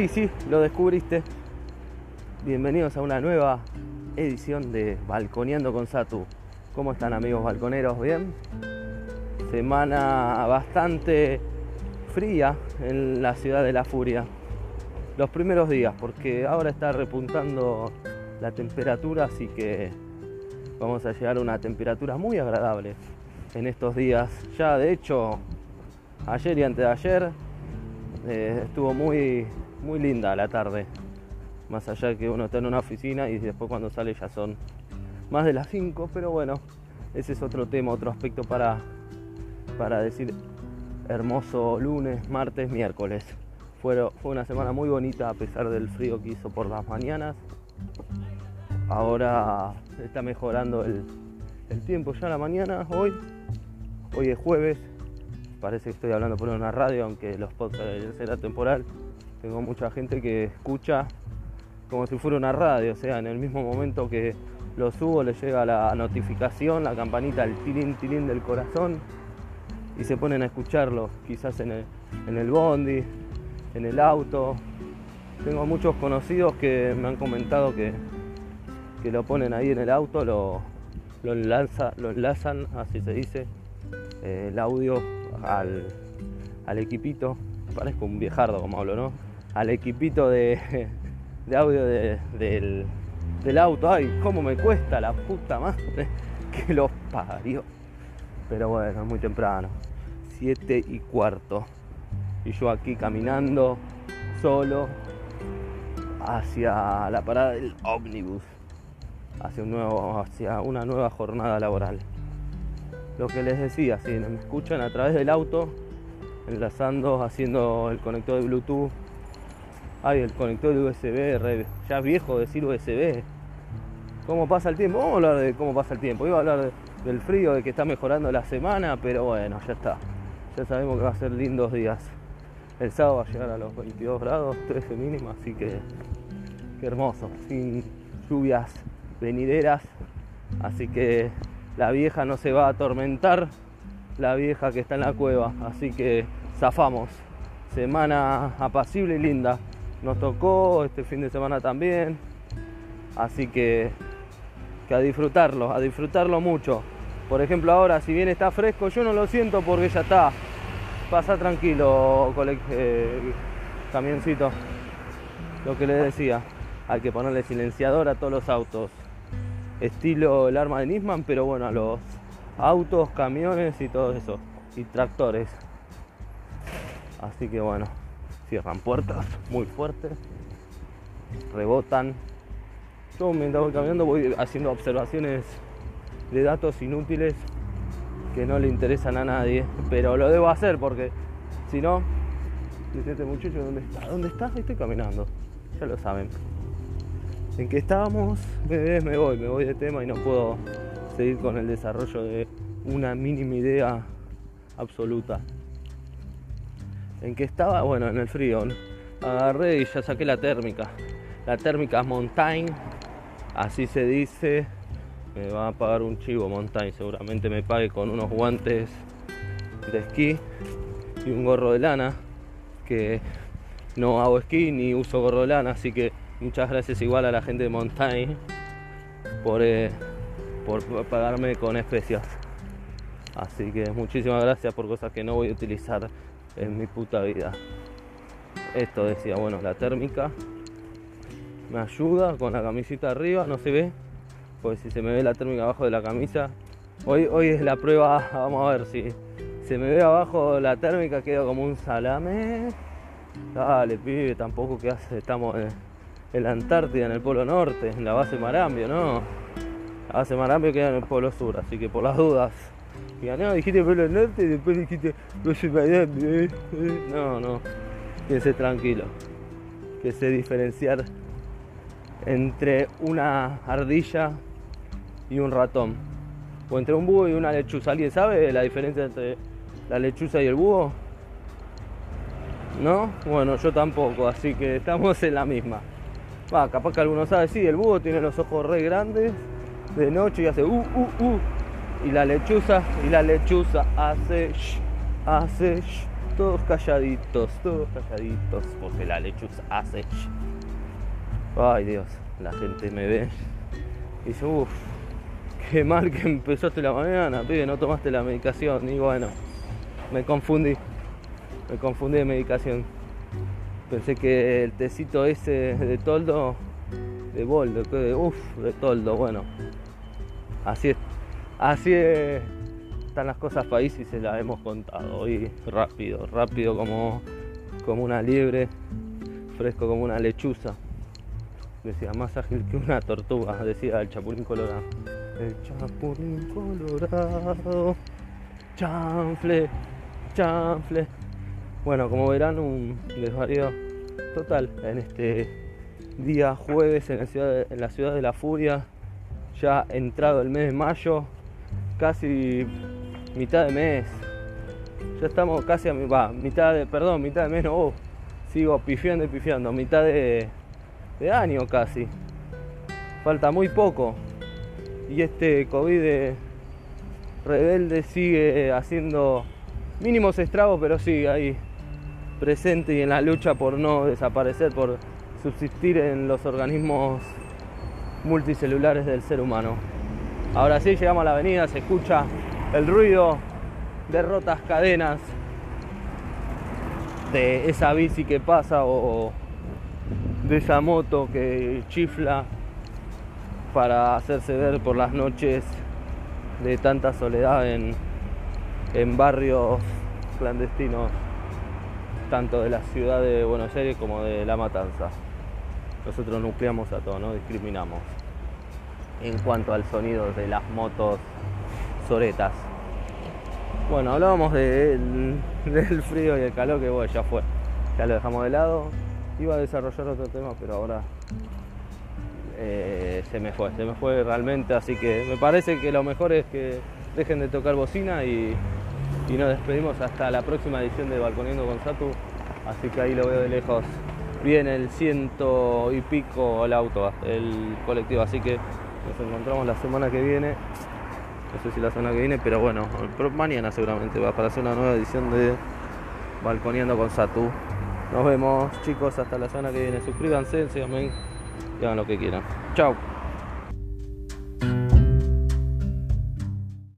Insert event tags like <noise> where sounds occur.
Sí, sí, lo descubriste. Bienvenidos a una nueva edición de Balconeando con Satu. ¿Cómo están amigos balconeros? ¿Bien? Semana bastante fría en la ciudad de la furia. Los primeros días, porque ahora está repuntando la temperatura, así que vamos a llegar a una temperatura muy agradable en estos días. Ya de hecho, ayer y antes de ayer eh, estuvo muy muy linda la tarde. Más allá que uno está en una oficina y después cuando sale ya son más de las 5, pero bueno, ese es otro tema, otro aspecto para, para decir hermoso lunes, martes, miércoles. Fue, fue una semana muy bonita a pesar del frío que hizo por las mañanas. Ahora está mejorando el, el tiempo ya la mañana, hoy. Hoy es jueves. Parece que estoy hablando por una radio, aunque los podcasts será temporal. Tengo mucha gente que escucha como si fuera una radio, o sea, en el mismo momento que lo subo le llega la notificación, la campanita, el tilín tilín del corazón y se ponen a escucharlo, quizás en el, en el bondi, en el auto. Tengo muchos conocidos que me han comentado que, que lo ponen ahí en el auto, lo, lo, lo enlazan, así se dice, eh, el audio al, al equipito. Parezco un viejardo como hablo, ¿no? Al equipito de, audio del, auto. Ay, cómo me cuesta la puta madre <laughs> que los parió. Pero bueno, es muy temprano. 7 y cuarto. Y yo aquí caminando solo hacia la parada del ómnibus. Hacia, un nuevo, hacia una nueva jornada laboral. Lo que les decía, si me escuchan a través del auto, enlazando, haciendo el conector de Bluetooth Ay, el conector de USB, ya es viejo decir USB. ¿Cómo pasa el tiempo? Vamos a hablar de cómo pasa el tiempo. Iba a hablar del frío, de que está mejorando la semana, pero bueno, ya está. Ya sabemos que va a ser lindos días. El sábado va a llegar a los 22 grados, 13 mínimo, así que qué hermoso. Sin lluvias venideras. Así que la vieja no se va a atormentar. La vieja que está en la cueva. Así que zafamos. Semana apacible y linda nos tocó este fin de semana también. Así que, que a disfrutarlo, a disfrutarlo mucho. Por ejemplo, ahora, si bien está fresco, yo no lo siento porque ya está. Pasa tranquilo, eh, camioncito. Lo que les decía, hay que ponerle silenciador a todos los autos. Estilo el arma de Nisman, pero bueno, a los autos, camiones y todo eso. Y tractores. Así que bueno cierran puertas muy fuertes, rebotan. Yo mientras voy caminando voy haciendo observaciones de datos inútiles que no le interesan a nadie, pero lo debo hacer porque si no, este muchacho, ¿dónde está? ¿Dónde está? Estoy caminando, ya lo saben. En que estábamos, me, me voy, me voy de tema y no puedo seguir con el desarrollo de una mínima idea absoluta. ¿En qué estaba? Bueno, en el frío. Agarré y ya saqué la térmica. La térmica Montaigne, así se dice. Me va a pagar un chivo Montaigne, seguramente me pague con unos guantes de esquí y un gorro de lana. Que no hago esquí ni uso gorro de lana, así que muchas gracias igual a la gente de Montaigne por, eh, por pagarme con especias. Así que muchísimas gracias por cosas que no voy a utilizar en mi puta vida. Esto decía, bueno, la térmica me ayuda con la camisita arriba, no se ve, pues si se me ve la térmica abajo de la camisa, hoy, hoy es la prueba, <laughs> vamos a ver si se me ve abajo la térmica, quedo como un salame. Dale, pibe, tampoco que hace, estamos en, la Antártida, en el Polo Norte, en la base Marambio, ¿no? La base Marambio queda en el Polo Sur, así que por las dudas, y no, dijiste Polo Norte y después dijiste no se eh, eh. No, no. Quédese tranquilo. Que sé diferenciar entre una ardilla y un ratón. O entre un búho y una lechuza. ¿Alguien sabe la diferencia entre la lechuza y el búho? ¿No? Bueno, yo tampoco, así que estamos en la misma. Va, capaz que alguno sabe, sí, el búho tiene los ojos re grandes de noche y hace uh, uh, uh y la lechuza y la lechuza hace hace todos calladitos, todos calladitos, porque la lechuza hace. Ay Dios, la gente me ve y dice, uff, qué mal que empezaste la mañana, pibe, no tomaste la medicación. Y bueno, me confundí, me confundí de medicación. Pensé que el tecito ese de toldo, de boldo, de uff, de toldo, bueno. Así es, así están las cosas país y se las hemos contado. Hoy rápido, rápido como, como una liebre, fresco como una lechuza. Decía, más ágil que una tortuga, decía el chapulín colorado. El chapulín colorado. Chanfle, chanfle. Bueno, como verán, un desvarío total en este día jueves en la, ciudad de, en la ciudad de la furia. Ya entrado el mes de mayo, casi mitad de mes. Ya estamos casi a va, mitad de, perdón, mitad de mes, no, oh, sigo pifiando y pifiando, mitad de, año casi. Falta muy poco. Y este COVID rebelde sigue haciendo mínimos estragos, pero sí, ahí presente y en la lucha por no desaparecer, por subsistir en los organismos multicelulares del ser humano. Ahora sí, llegamos a la avenida, se escucha el ruido de rotas cadenas de esa bici que pasa o de esa moto que chifla para hacerse ver por las noches de tanta soledad en, en barrios clandestinos tanto de la ciudad de Buenos Aires como de La Matanza. Nosotros nucleamos a todo, no discriminamos. En cuanto al sonido de las motos soretas. Bueno, hablábamos <laughs> del frío y el calor que ya fue. Ya lo dejamos de lado. Iba a desarrollar otro tema, pero ahora eh, se me fue, se me fue realmente. Así que me parece que lo mejor es que dejen de tocar bocina y y nos despedimos hasta la próxima edición de Balconiendo con Satu. Así que ahí lo veo de lejos. Viene el ciento y pico el auto, el colectivo. Así que nos encontramos la semana que viene. No sé si la semana que viene, pero bueno, mañana seguramente va para hacer una nueva edición de Balconeando con Satu. Nos vemos chicos hasta la semana que viene. Suscríbanse, síganme y hagan lo que quieran. Chao.